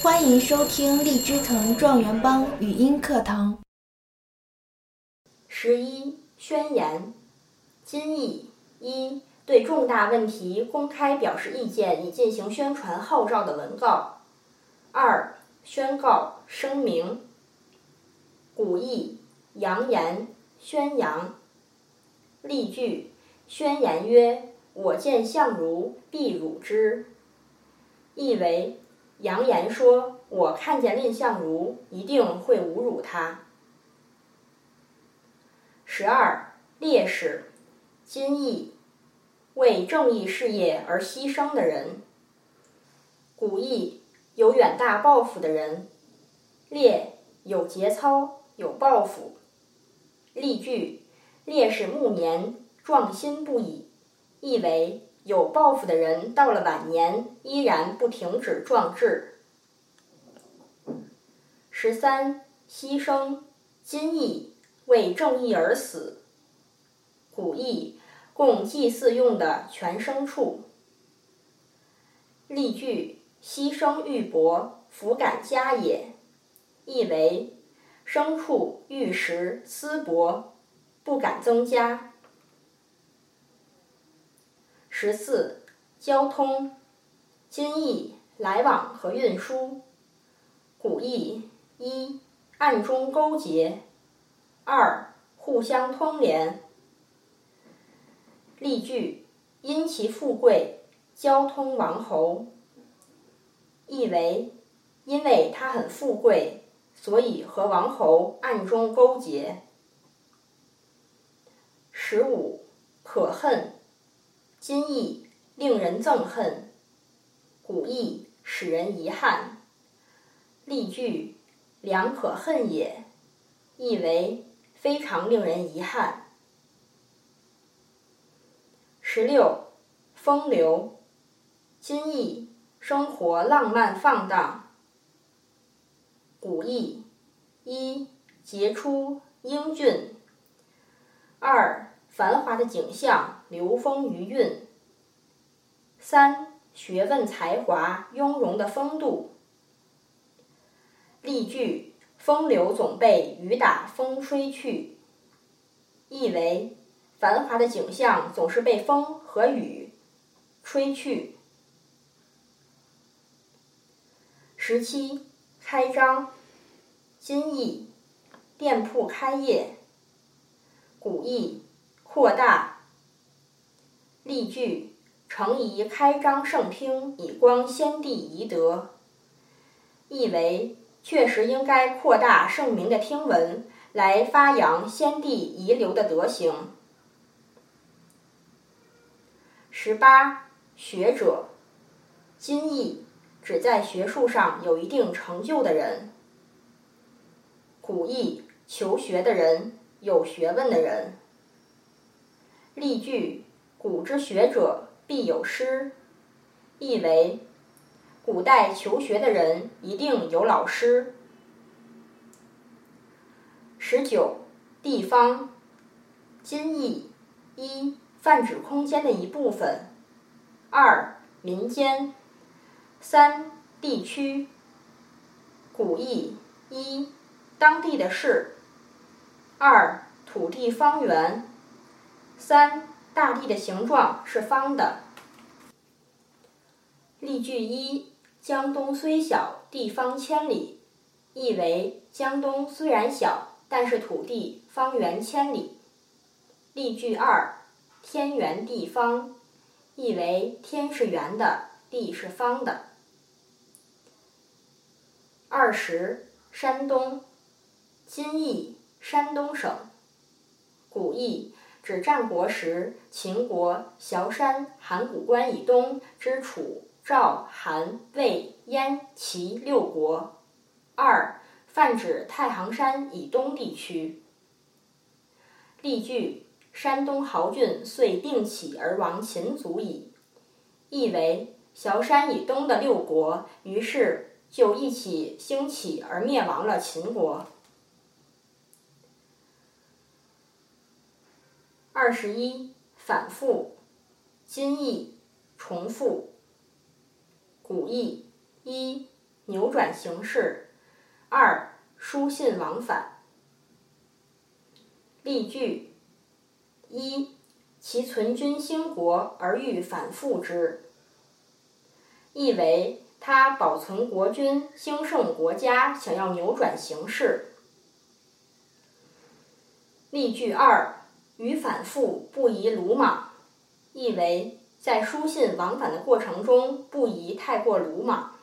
欢迎收听荔枝藤状元帮语音课堂。十一宣言：今义一对重大问题公开表示意见以进行宣传号召的文告；二宣告声明。古义扬言宣扬。例句：宣言曰：“我见相如，必辱之。”意为。扬言说：“我看见蔺相如，一定会侮辱他。”十二烈士，今义，为正义事业而牺牲的人。古义有远大抱负的人，烈有节操有抱负。例句：烈士暮年，壮心不已。意为。有抱负的人到了晚年依然不停止壮志。十三，牺牲，今义为正义而死。古义供祭祀用的全牲畜。例句：牺牲玉帛，弗敢加也。意为牲畜玉石丝帛，不敢增加。十四，交通，今义来往和运输。古义一，暗中勾结；二，互相通联。例句：因其富贵，交通王侯。意为因为他很富贵，所以和王侯暗中勾结。十五，可恨。今义令人憎恨，古义使人遗憾。例句：良可恨也，意为非常令人遗憾。十六，风流，今义生活浪漫放荡。古义一杰出英俊，二。繁华的景象，流风余韵。三学问才华，雍容的风度。例句：风流总被雨打风吹去。意为繁华的景象总是被风和雨吹去。十七开张，今义店铺开业。古义。扩大。例句：诚宜开张圣听，以光先帝遗德。意为确实应该扩大圣明的听闻，来发扬先帝遗留的德行。十八学者，今义指在学术上有一定成就的人。古义求学的人，有学问的人。例句：古之学者必有师，意为古代求学的人一定有老师。十九，地方，今义一泛指空间的一部分；二民间；三地区。古义一当地的事；二土地方圆。三，大地的形状是方的。例句一：江东虽小，地方千里。意为江东虽然小，但是土地方圆千里。例句二：天圆地方。意为天是圆的，地是方的。二十，山东，今义山东省。古义。指战国时秦国崤山函谷关以东之楚、赵、韩、魏、燕、齐六国。二，泛指太行山以东地区。例句：山东豪俊遂并起而亡秦族矣。意为崤山以东的六国于是就一起兴起而灭亡了秦国。二十一，反复，今义重复。古义一，扭转形势；二、书信往返。例句：一、其存军兴国而欲反复之，意为他保存国君，兴盛国家，想要扭转形势。例句二：与反复不宜鲁莽，意为在书信往返的过程中不宜太过鲁莽。